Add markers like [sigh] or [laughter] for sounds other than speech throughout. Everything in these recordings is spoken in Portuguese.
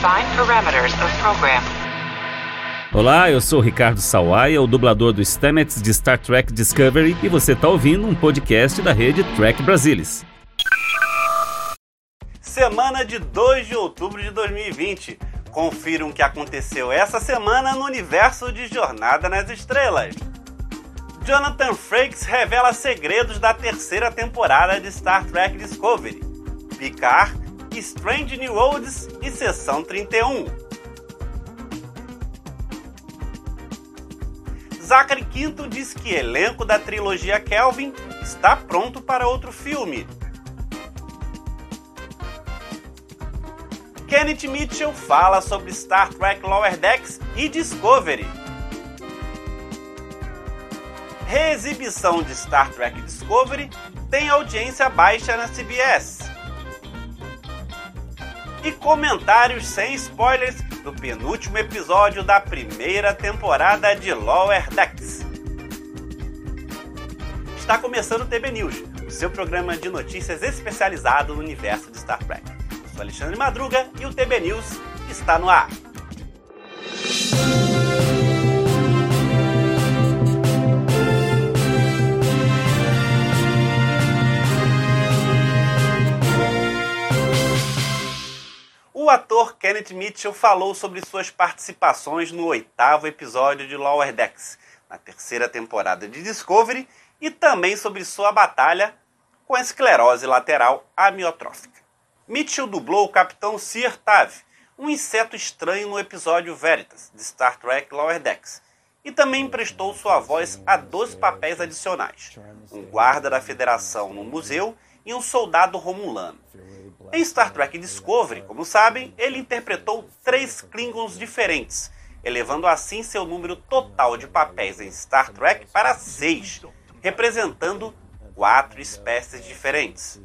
Define parameters of program. Olá, eu sou Ricardo Sawaia, o dublador do Stamets de Star Trek Discovery, e você está ouvindo um podcast da rede Trek Brasilis. Semana de 2 de outubro de 2020. Confira o que aconteceu essa semana no universo de Jornada nas Estrelas. Jonathan Frakes revela segredos da terceira temporada de Star Trek Discovery. Picard, Strange New Worlds e Sessão 31. Zachary Quinto diz que elenco da trilogia Kelvin está pronto para outro filme. Kenneth Mitchell fala sobre Star Trek Lower Decks e Discovery. Reexibição de Star Trek Discovery tem audiência baixa na CBS. E comentários sem spoilers do penúltimo episódio da primeira temporada de Lower Decks. Está começando o TB News, o seu programa de notícias especializado no universo de Star Trek. Eu sou Alexandre Madruga e o TB News está no ar. O ator Kenneth Mitchell falou sobre suas participações no oitavo episódio de Lower Decks, na terceira temporada de Discovery, e também sobre sua batalha com a esclerose lateral amiotrófica. Mitchell dublou o Capitão Sir Tav, um inseto estranho no episódio Veritas, de Star Trek Lower Decks, e também emprestou sua voz a dois papéis adicionais, um guarda da Federação no museu e um soldado romulano. Em Star Trek Discovery, como sabem, ele interpretou três Klingons diferentes, elevando assim seu número total de papéis em Star Trek para seis, representando quatro espécies diferentes.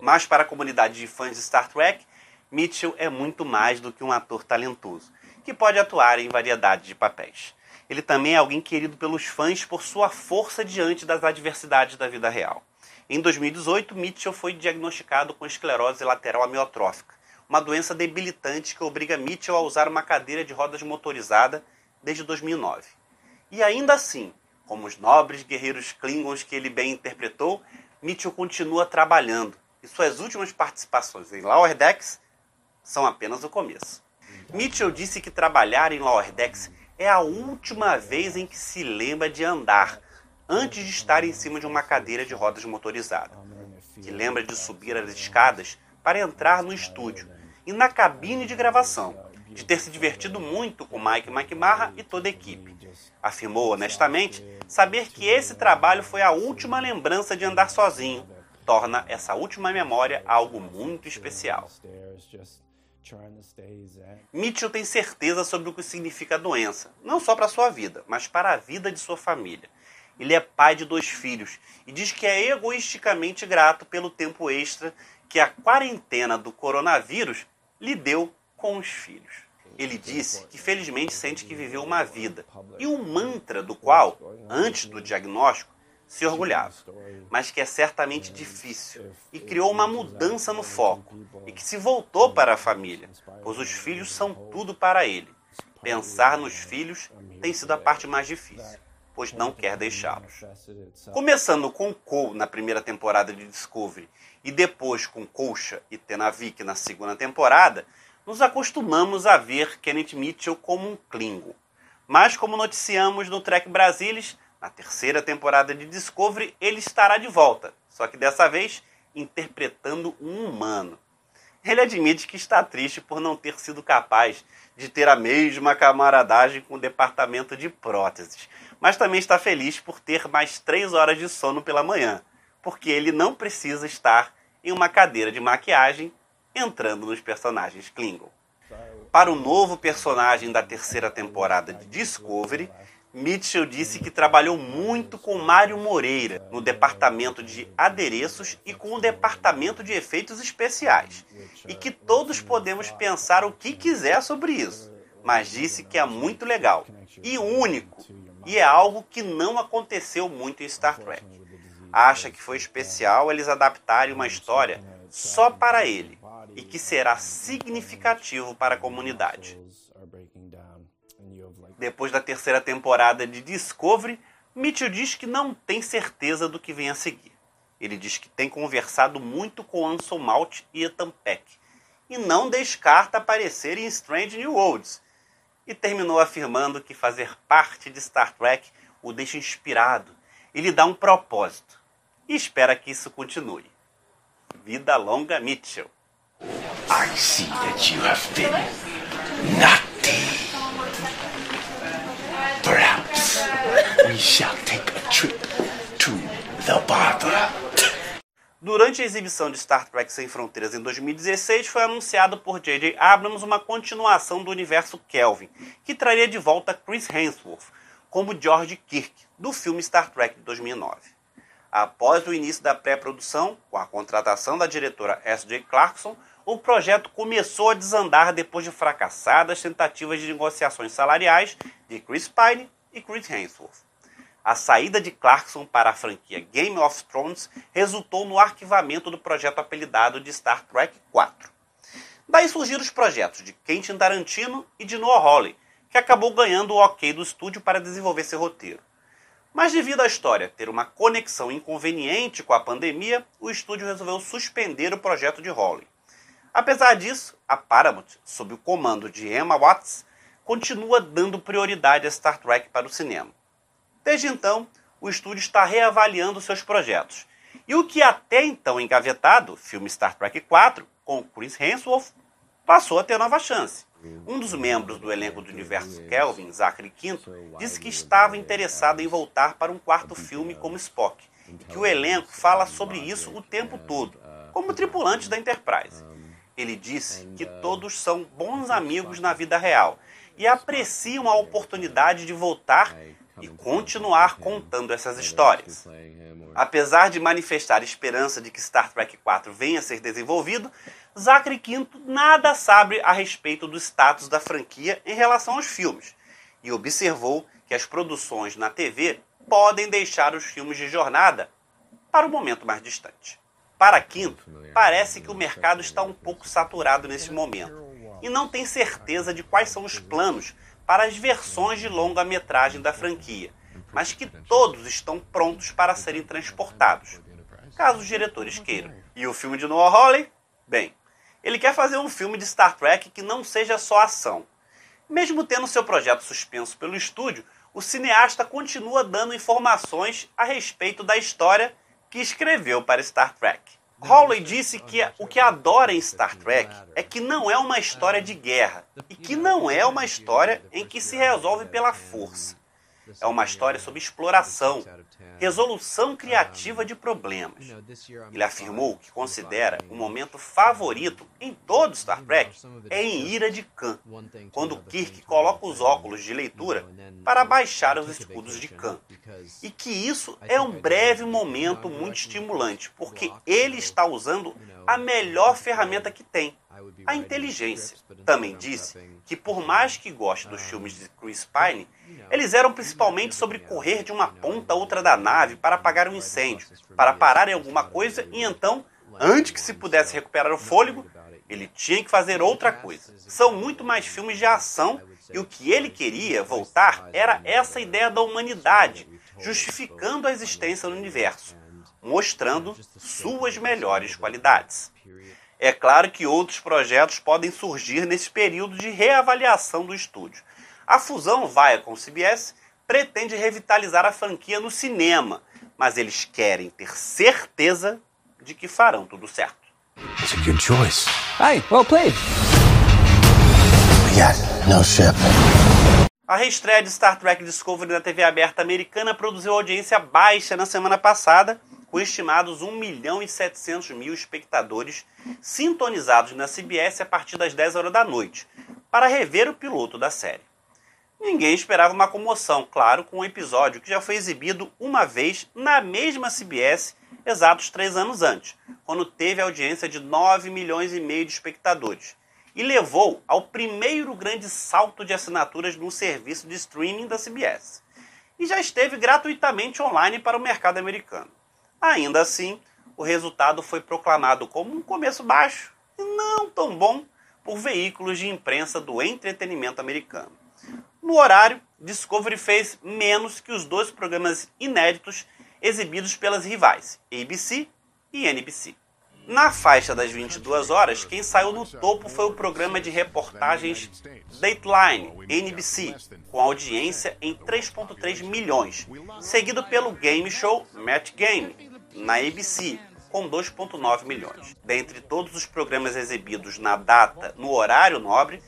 Mas para a comunidade de fãs de Star Trek, Mitchell é muito mais do que um ator talentoso, que pode atuar em variedade de papéis. Ele também é alguém querido pelos fãs por sua força diante das adversidades da vida real. Em 2018, Mitchell foi diagnosticado com esclerose lateral amiotrófica, uma doença debilitante que obriga Mitchell a usar uma cadeira de rodas motorizada desde 2009. E ainda assim, como os nobres guerreiros Klingons que ele bem interpretou, Mitchell continua trabalhando, e suas últimas participações em Lower Decks são apenas o começo. Mitchell disse que trabalhar em Lower Decks é a última vez em que se lembra de andar antes de estar em cima de uma cadeira de rodas motorizada. Que lembra de subir as escadas para entrar no estúdio e na cabine de gravação, de ter se divertido muito com Mike McMarra e toda a equipe. Afirmou honestamente saber que esse trabalho foi a última lembrança de andar sozinho, torna essa última memória algo muito especial. Mitchell tem certeza sobre o que significa a doença, não só para sua vida, mas para a vida de sua família. Ele é pai de dois filhos e diz que é egoisticamente grato pelo tempo extra que a quarentena do coronavírus lhe deu com os filhos. Ele disse que felizmente sente que viveu uma vida e um mantra do qual, antes do diagnóstico, se orgulhava, mas que é certamente difícil e criou uma mudança no foco e que se voltou para a família, pois os filhos são tudo para ele. Pensar nos filhos tem sido a parte mais difícil, pois não quer deixá-los. Começando com Cole na primeira temporada de Discovery e depois com Colcha e Tenavik na segunda temporada, nos acostumamos a ver Kenneth Mitchell como um Klingon. Mas como noticiamos no Trek Brasilis, na terceira temporada de Discovery, ele estará de volta, só que dessa vez interpretando um humano. Ele admite que está triste por não ter sido capaz de ter a mesma camaradagem com o departamento de próteses, mas também está feliz por ter mais três horas de sono pela manhã, porque ele não precisa estar em uma cadeira de maquiagem entrando nos personagens Klingon. Para o novo personagem da terceira temporada de Discovery, Mitchell disse que trabalhou muito com Mário Moreira no departamento de adereços e com o departamento de efeitos especiais, e que todos podemos pensar o que quiser sobre isso, mas disse que é muito legal e único, e é algo que não aconteceu muito em Star Trek. acha que foi especial eles adaptarem uma história só para ele e que será significativo para a comunidade. Depois da terceira temporada de Discovery, Mitchell diz que não tem certeza do que vem a seguir. Ele diz que tem conversado muito com Anson Mount e Ethan Peck e não descarta aparecer em Strange New Worlds. E terminou afirmando que fazer parte de Star Trek o deixa inspirado e lhe dá um propósito. E espera que isso continue. Vida longa, Mitchell. I see that you have been naughty. We shall take a trip to the bottom. Durante a exibição de Star Trek Sem Fronteiras em 2016, foi anunciado por J.J. Abrams uma continuação do universo Kelvin, que traria de volta Chris Hemsworth como George Kirk, do filme Star Trek de 2009. Após o início da pré-produção, com a contratação da diretora S.J. Clarkson, o projeto começou a desandar depois de fracassadas tentativas de negociações salariais de Chris Pine e Chris Hemsworth. A saída de Clarkson para a franquia Game of Thrones resultou no arquivamento do projeto apelidado de Star Trek 4. Daí surgiram os projetos de Quentin Tarantino e de Noah Hawley, que acabou ganhando o ok do estúdio para desenvolver seu roteiro. Mas devido à história ter uma conexão inconveniente com a pandemia, o estúdio resolveu suspender o projeto de Hawley. Apesar disso, a Paramount, sob o comando de Emma Watts, continua dando prioridade a Star Trek para o cinema. Desde então, o estúdio está reavaliando seus projetos. E o que até então engavetado, filme Star Trek 4, com Chris Hemsworth, passou a ter nova chance. Um dos membros do elenco do universo Kelvin, Zachary Quinto, disse que estava interessado em voltar para um quarto filme como Spock, e que o elenco fala sobre isso o tempo todo, como tripulante da Enterprise. Ele disse que todos são bons amigos na vida real e apreciam a oportunidade de voltar e continuar contando essas histórias. Apesar de manifestar esperança de que Star Trek 4 venha a ser desenvolvido, Zachary Quinto nada sabe a respeito do status da franquia em relação aos filmes. E observou que as produções na TV podem deixar os filmes de jornada para um momento mais distante. Para Quinto, parece que o mercado está um pouco saturado nesse momento. E não tem certeza de quais são os planos para as versões de longa-metragem da franquia, mas que todos estão prontos para serem transportados, caso os diretores queiram. E o filme de Noah Hawley? Bem, ele quer fazer um filme de Star Trek que não seja só ação. Mesmo tendo seu projeto suspenso pelo estúdio, o cineasta continua dando informações a respeito da história que escreveu para Star Trek. Hawley disse que o que adora em Star Trek é que não é uma história de guerra e que não é uma história em que se resolve pela força. É uma história sobre exploração, resolução criativa de problemas. Ele afirmou que considera o momento favorito em todo Star Trek é em Ira de Khan, quando Kirk coloca os óculos de leitura para baixar os escudos de Khan. E que isso é um breve momento muito estimulante, porque ele está usando a melhor ferramenta que tem, a inteligência. Também disse que, por mais que goste dos filmes de Chris Pine, eles eram principalmente sobre correr de uma ponta a outra da nave para apagar um incêndio, para parar em alguma coisa e então, antes que se pudesse recuperar o fôlego, ele tinha que fazer outra coisa. São muito mais filmes de ação e o que ele queria voltar era essa ideia da humanidade, justificando a existência no universo, mostrando suas melhores qualidades. É claro que outros projetos podem surgir nesse período de reavaliação do estúdio. A fusão Vaia com CBS pretende revitalizar a franquia no cinema, mas eles querem ter certeza de que farão tudo certo. It's a good choice. Hey, well played. We got no ship. A reestreia de Star Trek Discovery na TV aberta americana produziu audiência baixa na semana passada com estimados 1 milhão e 700 mil espectadores sintonizados na CBS a partir das 10 horas da noite, para rever o piloto da série. Ninguém esperava uma comoção, claro, com um episódio que já foi exibido uma vez na mesma CBS exatos três anos antes, quando teve audiência de 9 milhões e meio de espectadores, e levou ao primeiro grande salto de assinaturas no serviço de streaming da CBS. E já esteve gratuitamente online para o mercado americano. Ainda assim, o resultado foi proclamado como um começo baixo e não tão bom por veículos de imprensa do entretenimento americano. No horário, Discovery fez menos que os dois programas inéditos exibidos pelas rivais, ABC e NBC. Na faixa das 22 horas, quem saiu no topo foi o programa de reportagens Dateline, NBC, com audiência em 3.3 milhões, seguido pelo game show Match Game, na ABC, com 2.9 milhões. Dentre todos os programas exibidos na data, no horário nobre,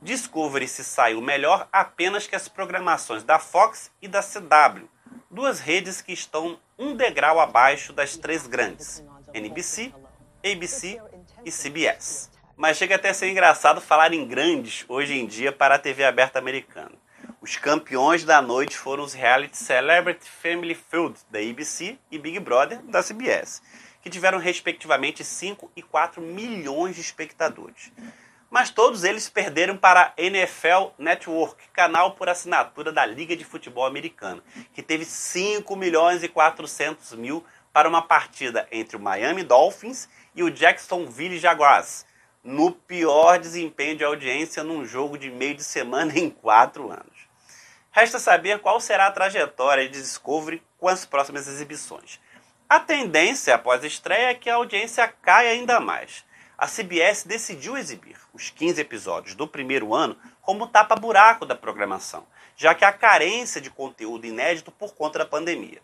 Discovery se saiu melhor apenas que as programações da Fox e da CW, duas redes que estão um degrau abaixo das três grandes, NBC, ABC e CBS. Mas chega até a ser engraçado falar em grandes hoje em dia para a TV aberta americana. Os campeões da noite foram os reality Celebrity Family Feud da ABC e Big Brother da CBS, que tiveram respectivamente 5 e 4 milhões de espectadores. Mas todos eles perderam para a NFL Network, canal por assinatura da Liga de Futebol Americana, que teve 5 milhões e 400 mil para uma partida entre o Miami Dolphins e o Jacksonville Jaguars, no pior desempenho de audiência num jogo de meio de semana em quatro anos. Resta saber qual será a trajetória de Discovery com as próximas exibições. A tendência após a estreia é que a audiência caia ainda mais. A CBS decidiu exibir os 15 episódios do primeiro ano como tapa-buraco da programação, já que há carência de conteúdo inédito por conta da pandemia.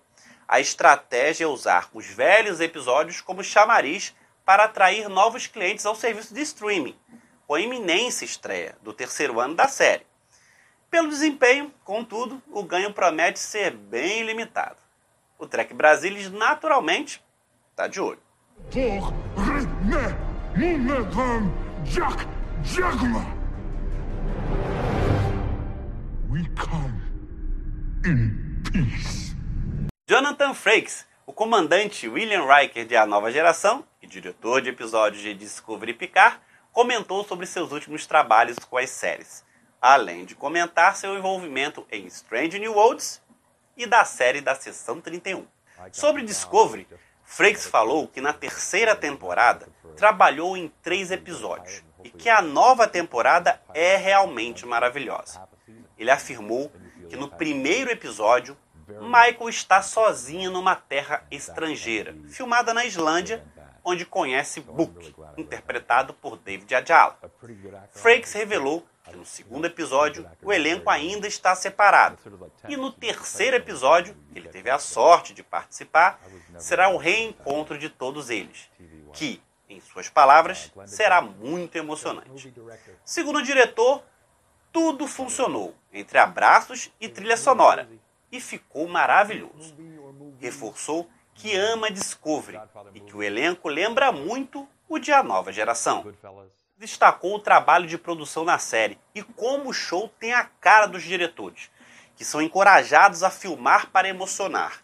A estratégia é usar os velhos episódios como chamariz para atrair novos clientes ao serviço de streaming, com a iminência estreia do terceiro ano da série. Pelo desempenho, contudo, o ganho promete ser bem limitado. O Trek Brasilis, naturalmente, está de olho. Jonathan Frakes, o comandante William Riker de A Nova Geração diretor de episódios de Discovery Picard, comentou sobre seus últimos trabalhos com as séries, além de comentar seu envolvimento em Strange New Worlds e da série da Seção 31. Sobre Discovery, Frakes falou que na terceira temporada trabalhou em três episódios e que a nova temporada é realmente maravilhosa. Ele afirmou que no primeiro episódio Michael está sozinho numa terra estrangeira, filmada na Islândia, onde conhece Book, interpretado por David Ajala. Frakes revelou que no segundo episódio o elenco ainda está separado. E no terceiro episódio, que ele teve a sorte de participar, será o reencontro de todos eles, que, em suas palavras, será muito emocionante. Segundo o diretor, tudo funcionou, entre abraços e trilha sonora e ficou maravilhoso. Reforçou que ama Discovery e que o elenco lembra muito o de A Nova Geração. Destacou o trabalho de produção na série e como o show tem a cara dos diretores, que são encorajados a filmar para emocionar,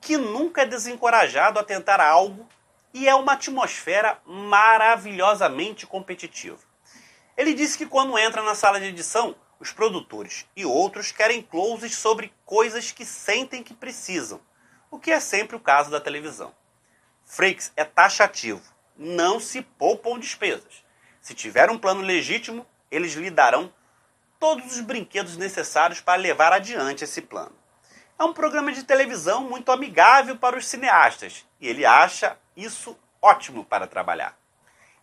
que nunca é desencorajado a tentar algo e é uma atmosfera maravilhosamente competitiva. Ele disse que quando entra na sala de edição, os produtores e outros querem closes sobre coisas que sentem que precisam, o que é sempre o caso da televisão. Frakes é taxativo, não se poupam despesas. Se tiver um plano legítimo, eles lhe darão todos os brinquedos necessários para levar adiante esse plano. É um programa de televisão muito amigável para os cineastas e ele acha isso ótimo para trabalhar.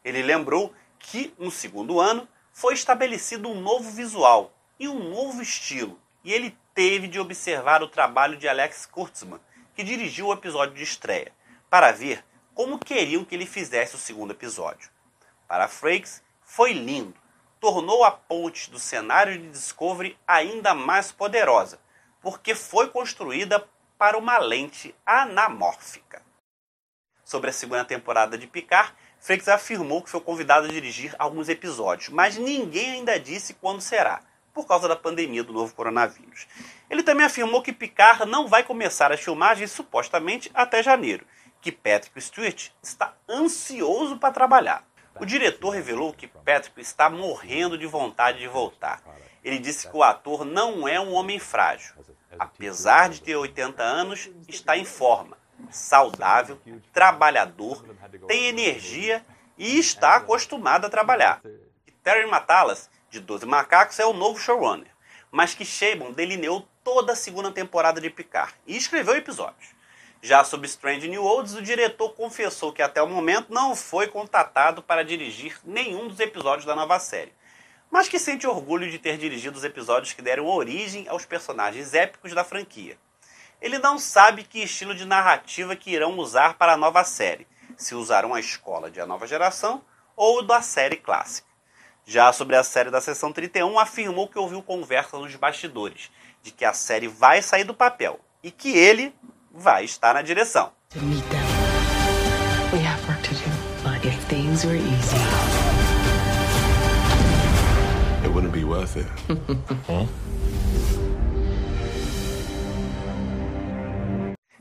Ele lembrou que, no segundo ano, foi estabelecido um novo visual e um novo estilo, e ele teve de observar o trabalho de Alex Kurtzman, que dirigiu o episódio de estreia, para ver como queriam que ele fizesse o segundo episódio. Para Frakes, foi lindo. Tornou a ponte do cenário de Discovery ainda mais poderosa, porque foi construída para uma lente anamórfica. Sobre a segunda temporada de Picard, Frakes afirmou que foi convidado a dirigir alguns episódios, mas ninguém ainda disse quando será, por causa da pandemia do novo coronavírus. Ele também afirmou que Picard não vai começar as filmagens supostamente até janeiro, que Patrick Stewart está ansioso para trabalhar. O diretor revelou que Patrick está morrendo de vontade de voltar. Ele disse que o ator não é um homem frágil. Apesar de ter 80 anos, está em forma saudável, trabalhador, tem energia e está acostumado a trabalhar. E Terry Matalas, de 12 Macacos, é o novo showrunner, mas que Chabon delineou toda a segunda temporada de Picard e escreveu episódios. Já sobre Strange New Worlds, o diretor confessou que até o momento não foi contatado para dirigir nenhum dos episódios da nova série, mas que sente orgulho de ter dirigido os episódios que deram origem aos personagens épicos da franquia. Ele não sabe que estilo de narrativa que irão usar para a nova série, se usarão a escola de A Nova Geração ou da série clássica. Já sobre a série da Sessão 31, afirmou que ouviu conversas nos bastidores de que a série vai sair do papel e que ele vai estar na direção. [laughs]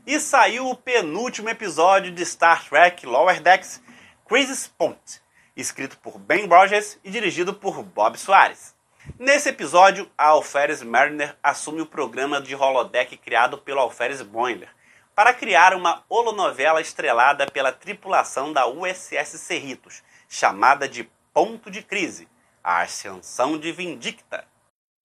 E saiu o penúltimo episódio de Star Trek Lower Decks, Crisis Point, escrito por Ben Rogers e dirigido por Bob Soares. Nesse episódio, a Alferes Mariner assume o programa de holodeck criado pelo Alferes Boimler, para criar uma holonovela estrelada pela tripulação da USS Cerritos, chamada de Ponto de Crise, a Ascensão de Vindicta.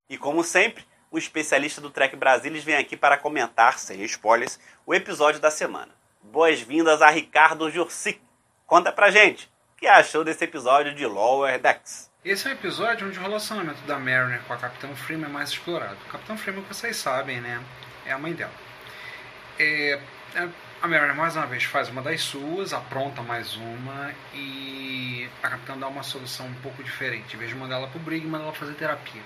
E como sempre, o especialista do Trek Brasilis vem aqui para comentar, sem spoilers, o episódio da semana. Boas-vindas a Ricardo Jursic. Conta pra gente, que achou desse episódio de Lower Decks? Esse é um episódio onde o relacionamento da Mariner com a Capitão Freeman é mais explorado. A Capitão Freeman, vocês sabem, né? É a mãe dela. É, é, a Mariner mais uma vez faz uma das suas, apronta mais uma e a capitã dá uma solução um pouco diferente. Em vez de mandar ela pro Brig, manda ela fazer terapia.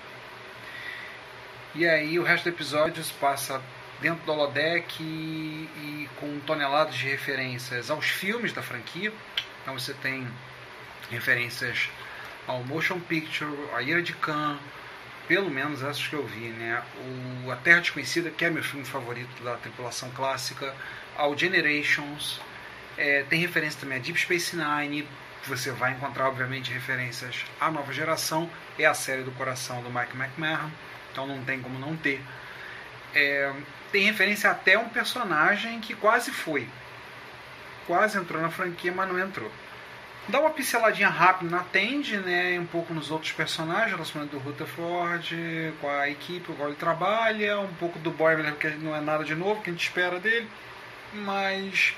E aí o resto do episódio se passa dentro do holodeck e, e com toneladas de referências aos filmes da franquia. Então você tem referências ao motion picture, a Ira de Khan, pelo menos essas que eu vi, né? O A Terra Desconhecida, que é meu filme favorito da tripulação clássica, ao Generations, é, tem referência também a Deep Space Nine, você vai encontrar, obviamente, referências à nova geração, é a série do coração do Mike McMahon, então não tem como não ter. É, tem referência até a um personagem que quase foi, quase entrou na franquia, mas não entrou. Dá uma pinceladinha rápida na Tende, né? Um pouco nos outros personagens, relacionamento do Rutherford, com a equipe, com qual ele trabalha, um pouco do Boimler, que não é nada de novo, que a gente espera dele. Mas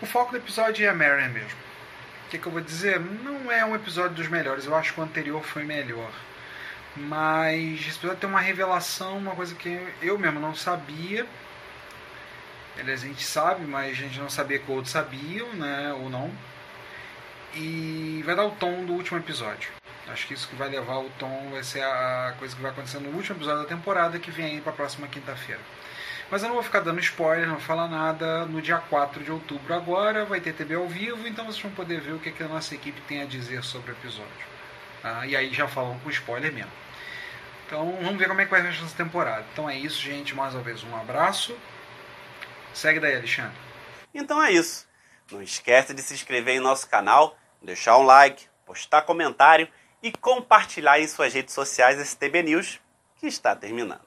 o foco do episódio é a Marion mesmo. O que, que eu vou dizer? Não é um episódio dos melhores, eu acho que o anterior foi melhor. Mas esse episódio tem uma revelação, uma coisa que eu mesmo não sabia. Aliás, a gente sabe, mas a gente não sabia que outros sabiam, né? Ou não e vai dar o tom do último episódio. Acho que isso que vai levar o tom vai ser a coisa que vai acontecer no último episódio da temporada que vem aí para a próxima quinta-feira. Mas eu não vou ficar dando spoiler, não vou falar nada. No dia 4 de outubro agora vai ter TV ao vivo, então vocês vão poder ver o que, é que a nossa equipe tem a dizer sobre o episódio. Ah, e aí já falam com spoiler mesmo. Então vamos ver como é que vai ser essa temporada. Então é isso, gente. Mais uma vez um abraço. Segue daí, Alexandre. Então é isso. Não esquece de se inscrever em nosso canal deixar um like, postar comentário e compartilhar em suas redes sociais esse TB News que está terminando.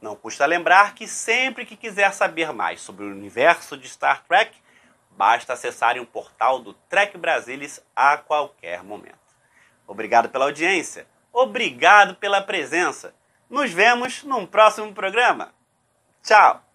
Não custa lembrar que sempre que quiser saber mais sobre o universo de Star Trek, basta acessar o portal do Trek Brasilis a qualquer momento. Obrigado pela audiência, obrigado pela presença. Nos vemos num próximo programa. Tchau!